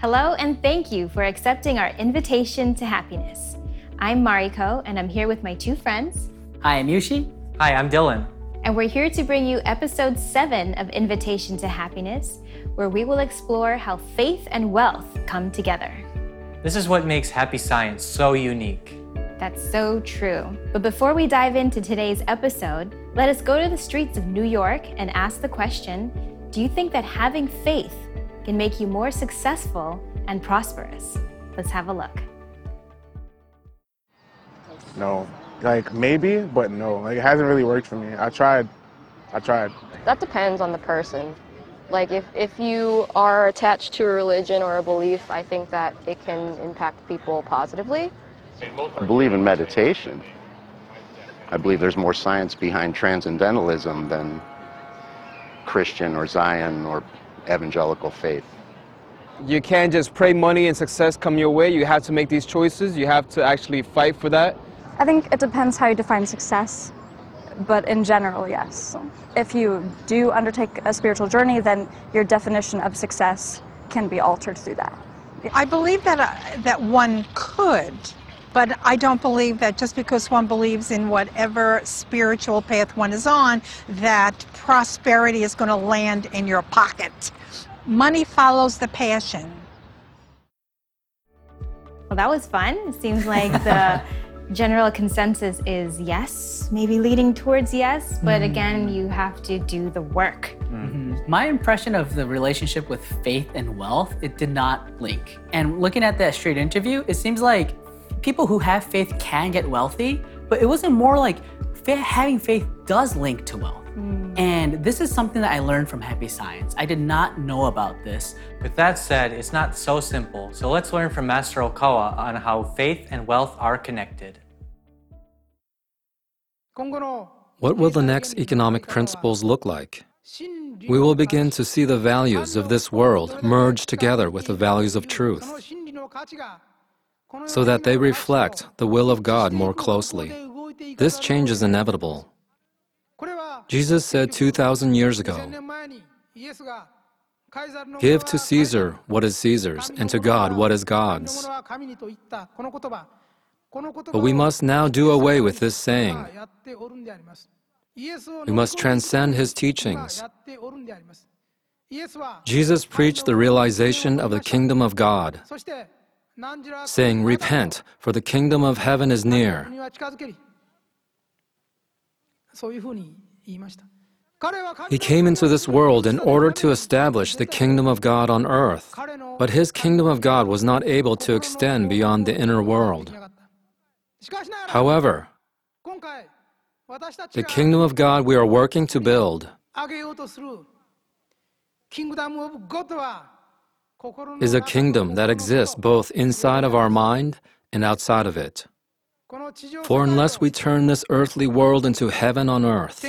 Hello, and thank you for accepting our invitation to happiness. I'm Mariko, and I'm here with my two friends, Hi, I'm Yushi. Hi, I'm Dylan. and we're here to bring you episode seven of Invitation to Happiness, where we will explore how faith and wealth come together. This is what makes Happy Science so unique. That's so true. But before we dive into today's episode, let us go to the streets of New York and ask the question Do you think that having faith can make you more successful and prosperous? Let's have a look. No. Like maybe, but no. Like it hasn't really worked for me. I tried. I tried. That depends on the person. Like if, if you are attached to a religion or a belief, I think that it can impact people positively. I believe in meditation. I believe there's more science behind transcendentalism than Christian or Zion or evangelical faith. You can't just pray money and success come your way. You have to make these choices. You have to actually fight for that. I think it depends how you define success, but in general, yes. If you do undertake a spiritual journey, then your definition of success can be altered through that. I believe that uh, that one could, but I don't believe that just because one believes in whatever spiritual path one is on, that prosperity is going to land in your pocket. Money follows the passion. Well, that was fun. It seems like the general consensus is yes, maybe leading towards yes, but mm-hmm. again, you have to do the work. Mm-hmm. My impression of the relationship with faith and wealth, it did not link. And looking at that straight interview, it seems like people who have faith can get wealthy, but it wasn't more like fa- having faith does link to wealth. And this is something that I learned from Happy Science. I did not know about this. With that said, it's not so simple. So let's learn from Master Okawa on how faith and wealth are connected. What will the next economic principles look like? We will begin to see the values of this world merge together with the values of truth so that they reflect the will of God more closely. This change is inevitable. Jesus said 2,000 years ago, Give to Caesar what is Caesar's, and to God what is God's. But we must now do away with this saying. We must transcend his teachings. Jesus preached the realization of the kingdom of God, saying, Repent, for the kingdom of heaven is near. He came into this world in order to establish the kingdom of God on earth, but his kingdom of God was not able to extend beyond the inner world. However, the kingdom of God we are working to build is a kingdom that exists both inside of our mind and outside of it. For unless we turn this earthly world into heaven on earth,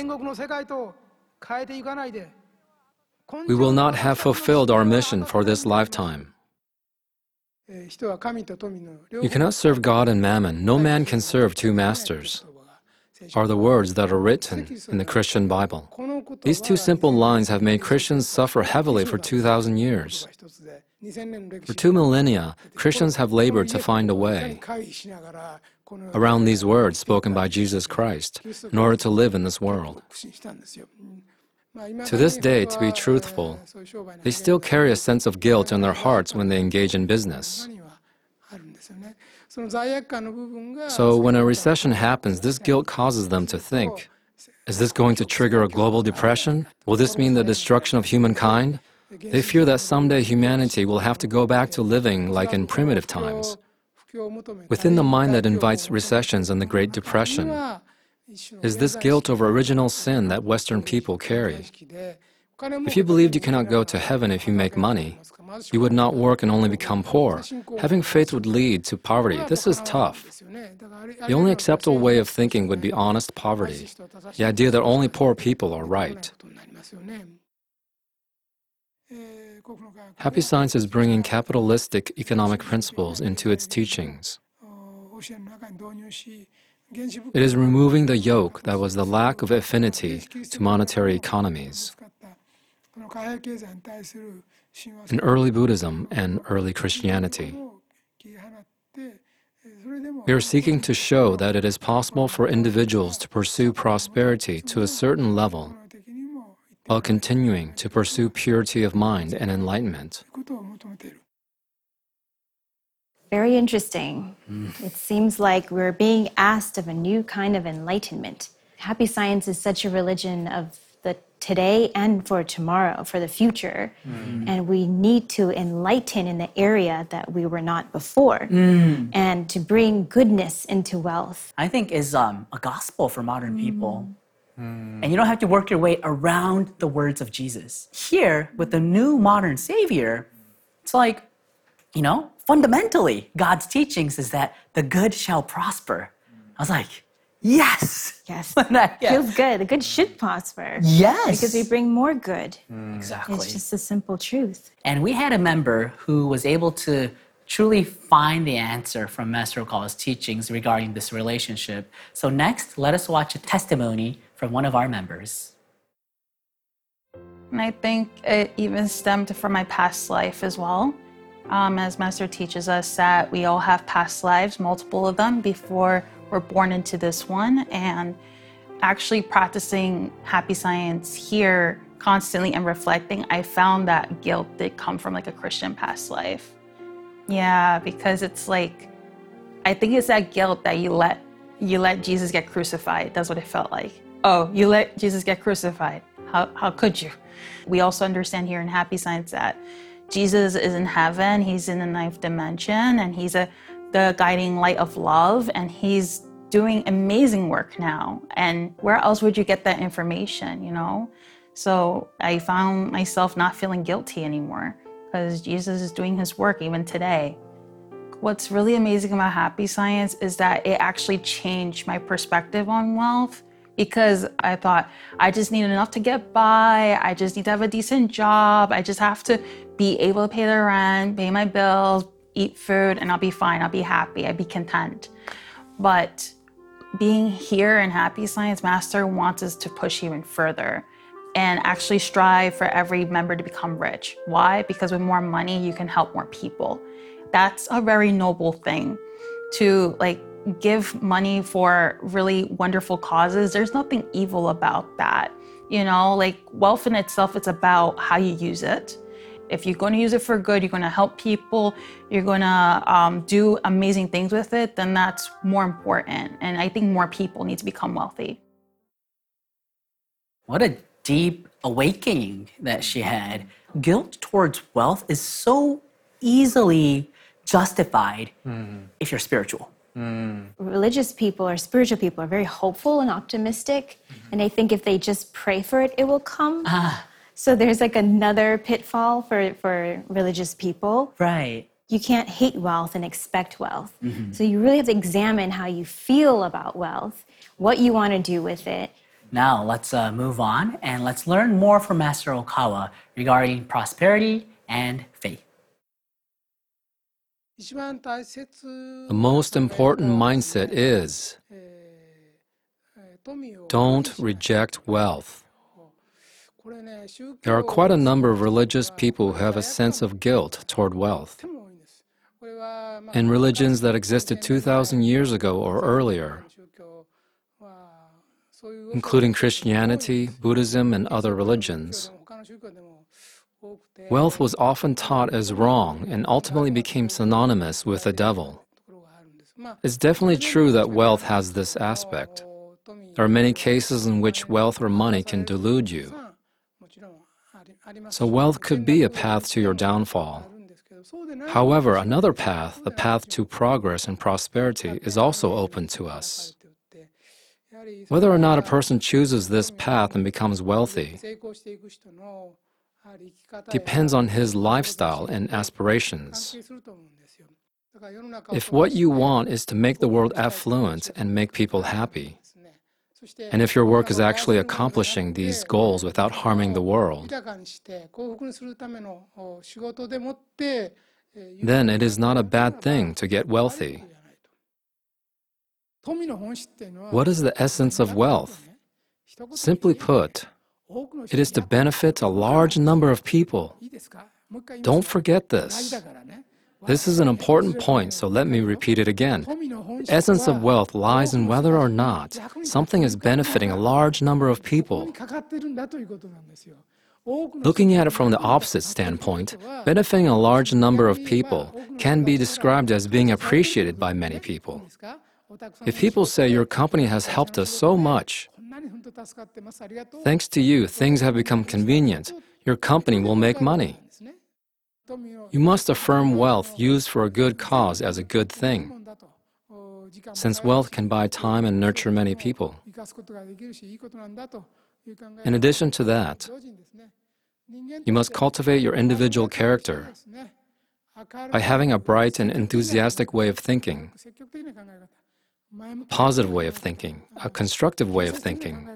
we will not have fulfilled our mission for this lifetime. You cannot serve God and mammon. No man can serve two masters, are the words that are written in the Christian Bible. These two simple lines have made Christians suffer heavily for 2,000 years. For two millennia, Christians have labored to find a way around these words spoken by Jesus Christ in order to live in this world. To this day, to be truthful, they still carry a sense of guilt in their hearts when they engage in business. So, when a recession happens, this guilt causes them to think Is this going to trigger a global depression? Will this mean the destruction of humankind? They fear that someday humanity will have to go back to living like in primitive times. Within the mind that invites recessions and the Great Depression is this guilt over original sin that Western people carry. If you believed you cannot go to heaven if you make money, you would not work and only become poor. Having faith would lead to poverty. This is tough. The only acceptable way of thinking would be honest poverty, the idea that only poor people are right. Happy Science is bringing capitalistic economic principles into its teachings. It is removing the yoke that was the lack of affinity to monetary economies. In early Buddhism and early Christianity. We are seeking to show that it is possible for individuals to pursue prosperity to a certain level while continuing to pursue purity of mind and enlightenment. Very interesting. It seems like we're being asked of a new kind of enlightenment. Happy science is such a religion of the today and for tomorrow, for the future. Mm. And we need to enlighten in the area that we were not before mm. and to bring goodness into wealth. I think is um, a gospel for modern people. Mm. And you don't have to work your way around the words of Jesus. Here, with the new modern Savior, it's like, you know, fundamentally, God's teachings is that the good shall prosper. I was like, yes. Yes. Yeah. Feels good. The good should prosper. Yes. Because we bring more good. Exactly. It's just a simple truth. And we had a member who was able to truly find the answer from Master Okawa's teachings regarding this relationship. So, next, let us watch a testimony from one of our members. And I think it even stemmed from my past life as well. Um, as Master teaches us that we all have past lives, multiple of them, before we're born into this one. And actually practicing happy science here constantly and reflecting, I found that guilt did come from like a Christian past life. Yeah, because it's like, I think it's that guilt that you let you let Jesus get crucified. That's what it felt like. Oh, you let Jesus get crucified. How, how could you? We also understand here in Happy Science that Jesus is in heaven. He's in the ninth dimension, and he's a the guiding light of love, and he's doing amazing work now. And where else would you get that information? You know. So I found myself not feeling guilty anymore because Jesus is doing his work even today. What's really amazing about happy science is that it actually changed my perspective on wealth because I thought I just need enough to get by. I just need to have a decent job. I just have to be able to pay the rent, pay my bills, eat food, and I'll be fine. I'll be happy. I'll be content. But being here in Happy Science Master wants us to push even further and actually strive for every member to become rich. Why? Because with more money, you can help more people. That's a very noble thing to like give money for really wonderful causes. There's nothing evil about that. You know, like wealth in itself, it's about how you use it. If you're going to use it for good, you're going to help people, you're going to um, do amazing things with it, then that's more important. And I think more people need to become wealthy. What a deep awakening that she had. Guilt towards wealth is so easily justified mm-hmm. if you're spiritual. Mm. Religious people or spiritual people are very hopeful and optimistic, mm-hmm. and they think if they just pray for it, it will come. Ah. So there's like another pitfall for, for religious people. Right. You can't hate wealth and expect wealth. So you really have to examine how you feel about wealth, what you want to do with it, Now let's uh, move on and let's learn more from Master Okawa regarding prosperity and faith. The most important mindset is don't reject wealth. There are quite a number of religious people who have a sense of guilt toward wealth. In religions that existed 2,000 years ago or earlier, including Christianity, Buddhism, and other religions, wealth was often taught as wrong and ultimately became synonymous with the devil. It's definitely true that wealth has this aspect. There are many cases in which wealth or money can delude you. So, wealth could be a path to your downfall. However, another path, the path to progress and prosperity, is also open to us. Whether or not a person chooses this path and becomes wealthy depends on his lifestyle and aspirations. If what you want is to make the world affluent and make people happy, and if your work is actually accomplishing these goals without harming the world, then it is not a bad thing to get wealthy. What is the essence of wealth? Simply put, It is to benefit a large number of people. Don't forget this. This is an important point, so let me repeat it again. Essence of wealth lies in whether or not something is benefiting a large number of people. Looking at it from the opposite standpoint, benefiting a large number of people can be described as being appreciated by many people. If people say your company has helped us so much, thanks to you, things have become convenient, your company will make money. You must affirm wealth used for a good cause as a good thing, since wealth can buy time and nurture many people. In addition to that, you must cultivate your individual character by having a bright and enthusiastic way of thinking, a positive way of thinking, a constructive way of thinking.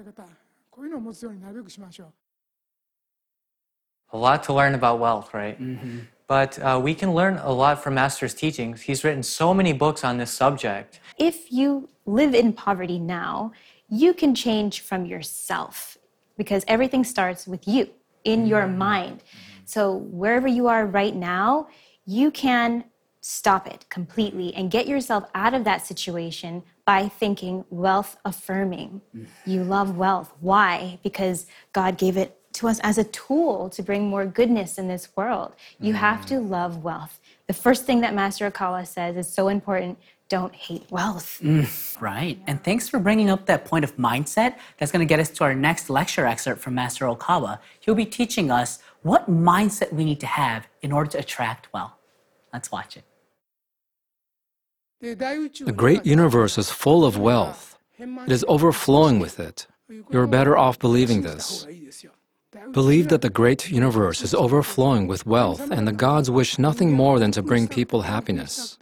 A lot to learn about wealth, right? Mm-hmm. But uh, we can learn a lot from Master's teachings. He's written so many books on this subject. If you live in poverty now, you can change from yourself because everything starts with you in your mm-hmm. mind. So, wherever you are right now, you can stop it completely and get yourself out of that situation by thinking wealth affirming. Mm. You love wealth. Why? Because God gave it to us as a tool to bring more goodness in this world. You have to mm. love wealth. The first thing that Master Okawa says is so important don't hate wealth. Mm, right. And thanks for bringing up that point of mindset. That's going to get us to our next lecture excerpt from Master Okawa. He'll be teaching us what mindset we need to have in order to attract wealth. Let's watch it. The great universe is full of wealth. It is overflowing with it. You're better off believing this. Believe that the great universe is overflowing with wealth, and the gods wish nothing more than to bring people happiness.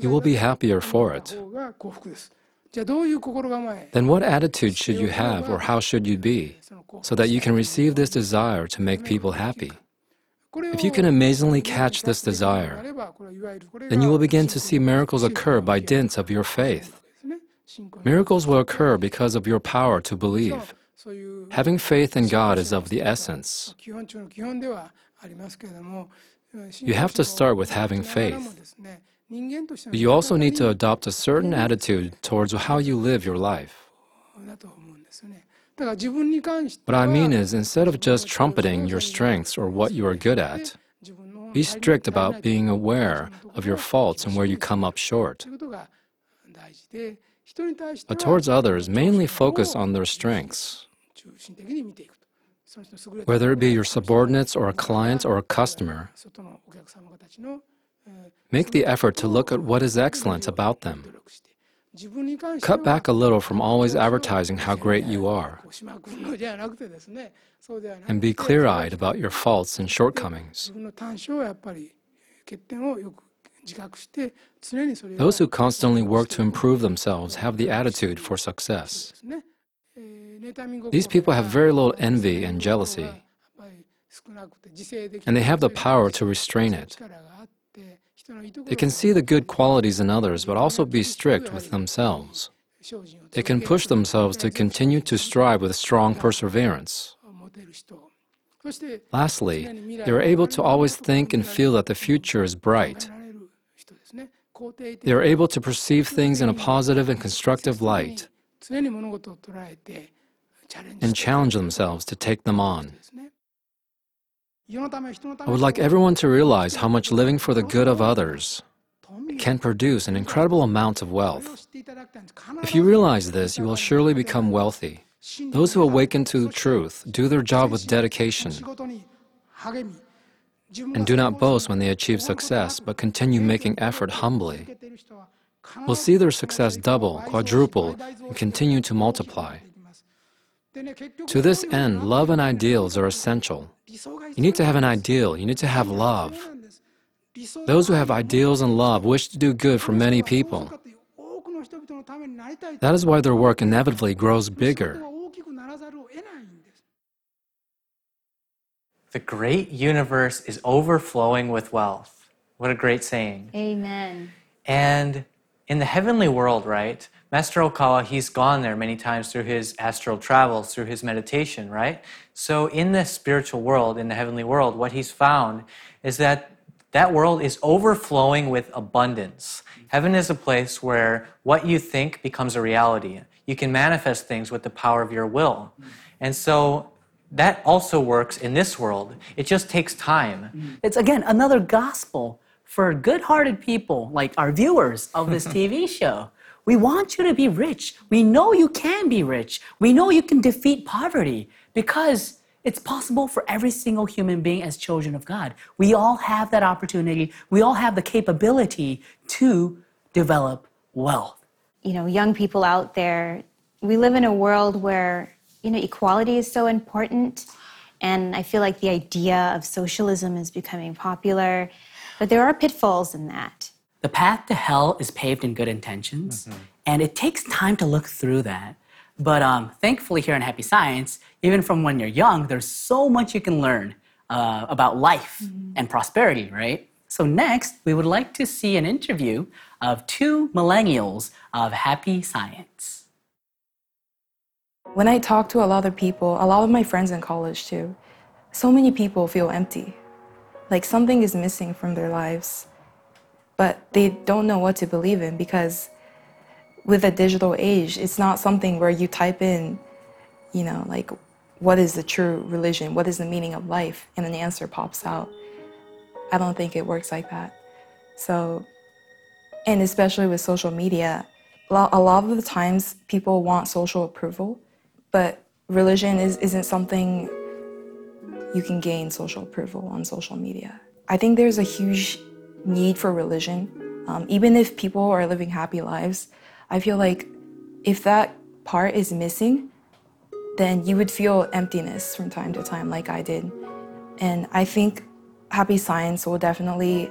You will be happier for it. Then, what attitude should you have, or how should you be, so that you can receive this desire to make people happy? If you can amazingly catch this desire, then you will begin to see miracles occur by dint of your faith. Miracles will occur because of your power to believe. Having faith in God is of the essence. You have to start with having faith. But you also need to adopt a certain attitude towards how you live your life. What I mean is, instead of just trumpeting your strengths or what you are good at, be strict about being aware of your faults and where you come up short. But towards others, mainly focus on their strengths. Whether it be your subordinates or a client or a customer, make the effort to look at what is excellent about them. Cut back a little from always advertising how great you are. And be clear eyed about your faults and shortcomings. Those who constantly work to improve themselves have the attitude for success. These people have very little envy and jealousy, and they have the power to restrain it. They can see the good qualities in others, but also be strict with themselves. They can push themselves to continue to strive with strong perseverance. Lastly, they are able to always think and feel that the future is bright. They are able to perceive things in a positive and constructive light and challenge themselves to take them on. I would like everyone to realize how much living for the good of others can produce an incredible amount of wealth. If you realize this, you will surely become wealthy. Those who awaken to the truth do their job with dedication and do not boast when they achieve success, but continue making effort humbly. Will see their success double, quadruple, and continue to multiply. To this end, love and ideals are essential. You need to have an ideal, you need to have love. Those who have ideals and love wish to do good for many people. That is why their work inevitably grows bigger. The great universe is overflowing with wealth. What a great saying. Amen. And in the heavenly world, right? Master Okawa, he's gone there many times through his astral travels, through his meditation, right? So in the spiritual world, in the heavenly world, what he's found is that that world is overflowing with abundance. Heaven is a place where what you think becomes a reality. You can manifest things with the power of your will. And so that also works in this world. It just takes time. It's again another gospel for good hearted people like our viewers of this TV show. We want you to be rich. We know you can be rich. We know you can defeat poverty because it's possible for every single human being as children of God. We all have that opportunity. We all have the capability to develop wealth. You know, young people out there, we live in a world where, you know, equality is so important. And I feel like the idea of socialism is becoming popular. But there are pitfalls in that. The path to hell is paved in good intentions, and it takes time to look through that. But um, thankfully, here in Happy Science, even from when you're young, there's so much you can learn uh, about life and prosperity, right? So, next, we would like to see an interview of two millennials of Happy Science. When I talk to a lot of people, a lot of my friends in college too, so many people feel empty. Like something is missing from their lives, but they don't know what to believe in because with a digital age, it's not something where you type in, you know, like what is the true religion? What is the meaning of life? And an answer pops out. I don't think it works like that. So, and especially with social media, a lot, of the times people want social approval, but religion is, isn't something you can gain social approval on social media. I think there's a huge need for religion. Um, even if people are living happy lives, I feel like if that part is missing, then you would feel emptiness from time to time, like I did. And I think Happy Science will definitely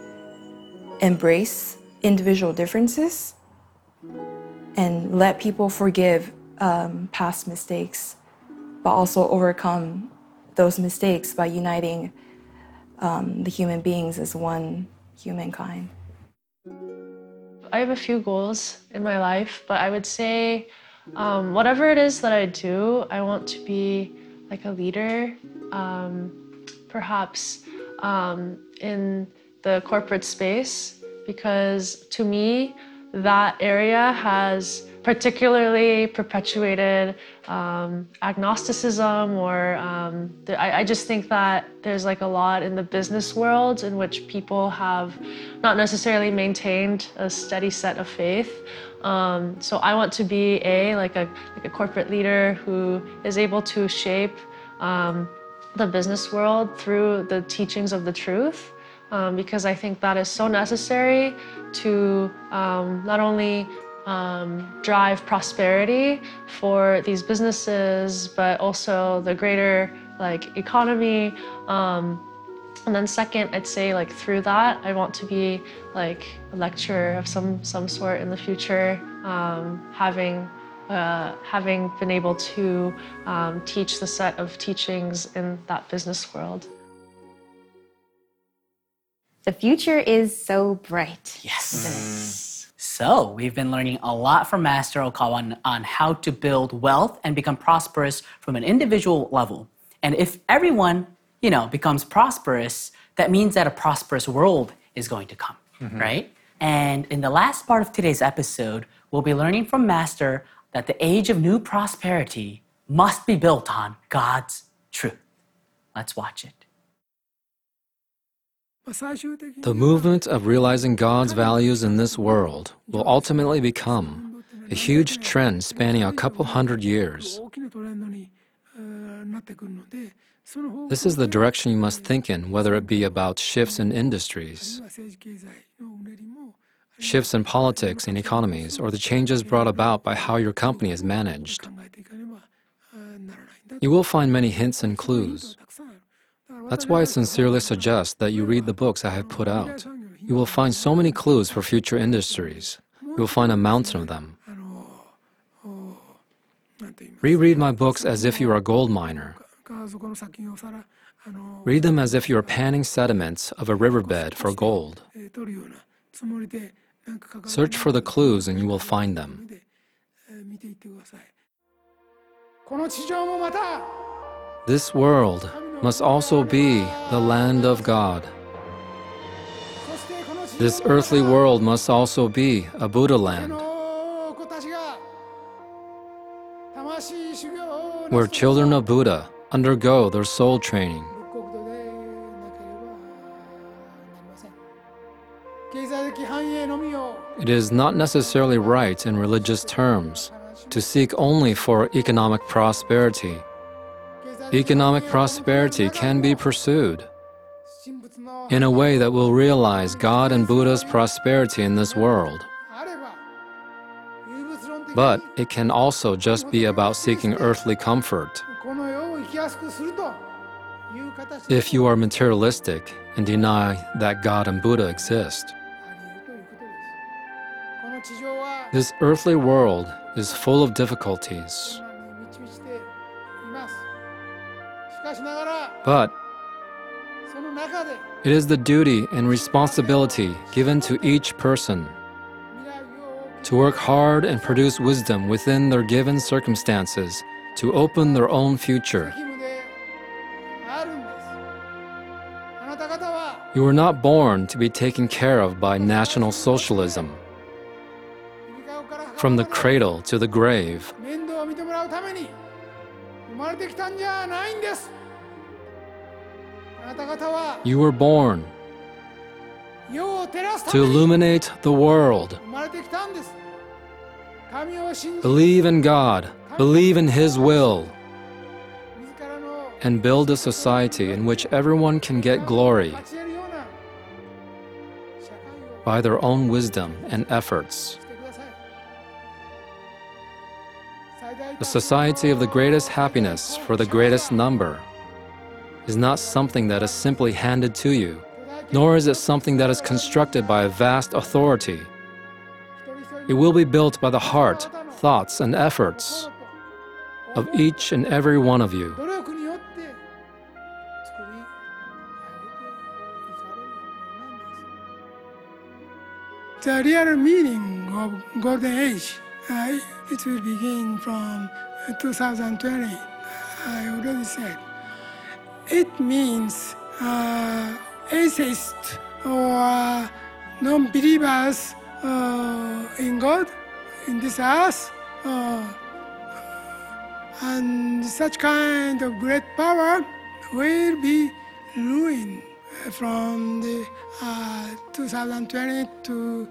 embrace individual differences and let people forgive um, past mistakes, but also overcome those mistakes by uniting um, the human beings as one humankind. I have a few goals in my life, but I would say um, whatever it is that I do, I want to be like a leader, um, perhaps um, in the corporate space, because to me, that area has particularly perpetuated um, agnosticism or um, the, I, I just think that there's like a lot in the business world in which people have not necessarily maintained a steady set of faith. Um, so i want to be a like a like a corporate leader who is able to shape um, the business world through the teachings of the truth um, because I think that is so necessary to um, not only um, drive prosperity for these businesses, but also the greater like economy. Um, and then second, I'd say like through that, I want to be like a lecturer of some some sort in the future, um, having. Uh, having been able to um, teach the set of teachings in that business world. The future is so bright. Yes. So, we've been learning a lot from Master Okawa on, on how to build wealth and become prosperous from an individual level. And if everyone, you know, becomes prosperous, that means that a prosperous world is going to come, mm-hmm. right? And in the last part of today's episode, we'll be learning from Master that the age of new prosperity must be built on God's truth. Let's watch it. The movement of realizing God's values in this world will ultimately become a huge trend spanning a couple hundred years. This is the direction you must think in, whether it be about shifts in industries, shifts in politics and economies, or the changes brought about by how your company is managed. You will find many hints and clues. That's why I sincerely suggest that you read the books I have put out. You will find so many clues for future industries. You will find a mountain of them. Reread my books as if you are a gold miner. Read them as if you are panning sediments of a riverbed for gold. Search for the clues and you will find them. This world must also be the land of God. This earthly world must also be a Buddha land, where children of Buddha undergo their soul training. It is not necessarily right in religious terms to seek only for economic prosperity economic prosperity can be pursued in a way that will realize God and Buddha's prosperity in this world. But it can also just be about seeking earthly comfort. If you are materialistic and deny that God and Buddha exist, this earthly world is full of difficulties. But it is the duty and responsibility given to each person to work hard and produce wisdom within their given circumstances to open their own future. You were not born to be taken care of by National Socialism. From the cradle to the grave, まれてきたんじゃないんですあなた方は you were born 世を照らすた to めに illuminate the world. 生まれてきたんです神を信じ Believe in God, believe in His will, and build a society in which everyone can get glory 勝ち得るような by their own wisdom and efforts. The society of the greatest happiness for the greatest number is not something that is simply handed to you, nor is it something that is constructed by a vast authority. It will be built by the heart, thoughts, and efforts of each and every one of you. The real meaning of Golden Age it will begin from 2020. I already said. It means uh, atheists or non-believers uh, in God, in this earth, uh, and such kind of great power will be ruined from the uh, 2020 to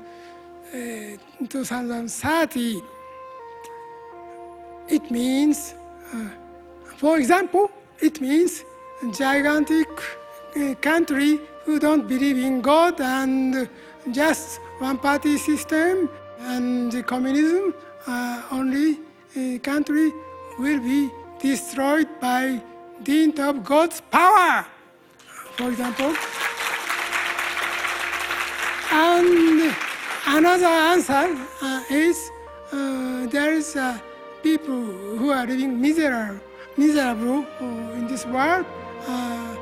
uh, 2030. It means, uh, for example, it means gigantic uh, country who don't believe in God and just one party system and communism uh, only uh, country will be destroyed by dint of God's power. For example, and another answer uh, is uh, there is uh, people who are living miserable, miserable uh, in this world. Uh,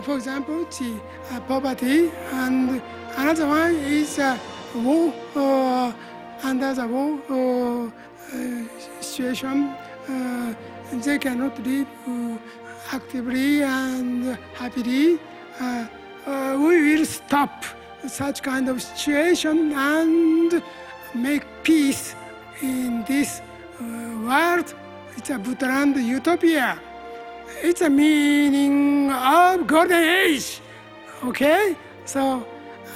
for example, the uh, poverty, and another one is uh, war. Uh, under the war uh, uh, situation, uh, they cannot live uh, actively and happily. Uh, uh, we will stop such kind of situation and make peace in this uh, world. It's a Buddha land utopia. It's a meaning of golden age. Okay? So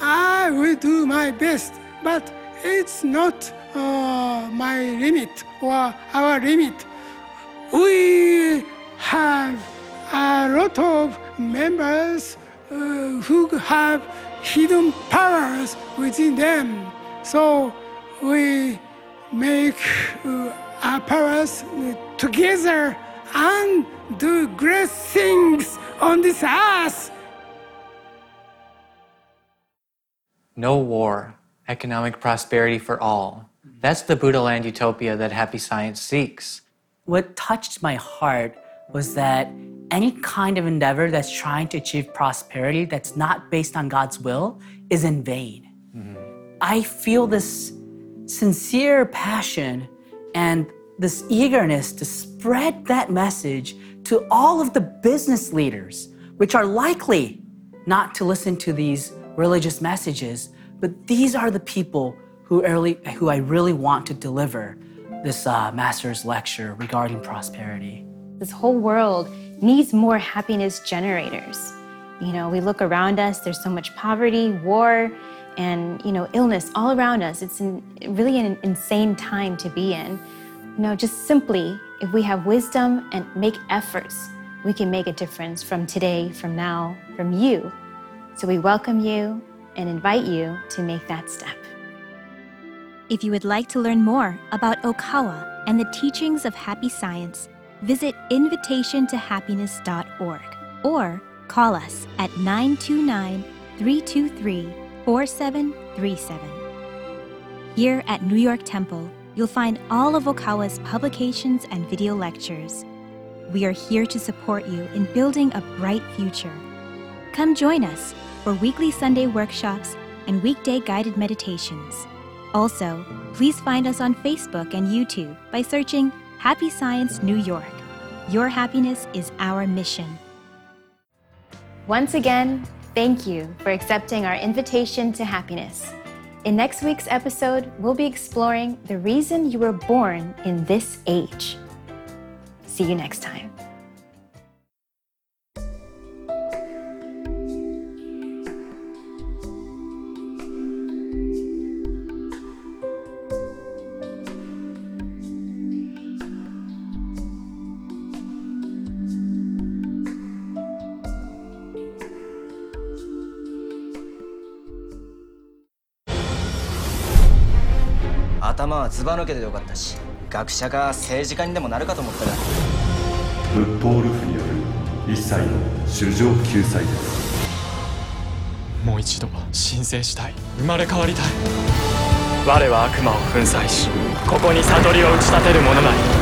I will do my best, but it's not uh, my limit or our limit. We have a lot of members uh, who have hidden powers within them. So we make uh, our powers together and do great things on this earth. No war, economic prosperity for all. That's the Buddha land utopia that happy science seeks. What touched my heart was that any kind of endeavor that's trying to achieve prosperity that's not based on God's will is in vain. Mm-hmm. I feel this sincere passion and this eagerness to spread that message to all of the business leaders, which are likely not to listen to these religious messages, but these are the people who, early, who I really want to deliver this uh, master's lecture regarding prosperity. This whole world needs more happiness generators. You know, we look around us, there's so much poverty, war, and you know, illness all around us. It's an, really an insane time to be in. You know, just simply, if we have wisdom and make efforts, we can make a difference from today, from now, from you. So we welcome you and invite you to make that step. If you would like to learn more about Okawa and the teachings of happy science, visit invitationtohappiness.org or call us at 929 323 4737. Here at New York Temple, you'll find all of Okawa's publications and video lectures. We are here to support you in building a bright future. Come join us for weekly Sunday workshops and weekday guided meditations. Also, please find us on Facebook and YouTube by searching Happy Science New York. Your happiness is our mission. Once again, thank you for accepting our invitation to happiness. In next week's episode, we'll be exploring the reason you were born in this age. See you next time. 頭はずば抜けてよかったし学者か政治家にでもなるかと思ったが。仏法ルフによる一切の衆生救済です。もう一度申請したい。生まれ変わりたい。我は悪魔を粉砕しここに悟りを打ち立てる者なり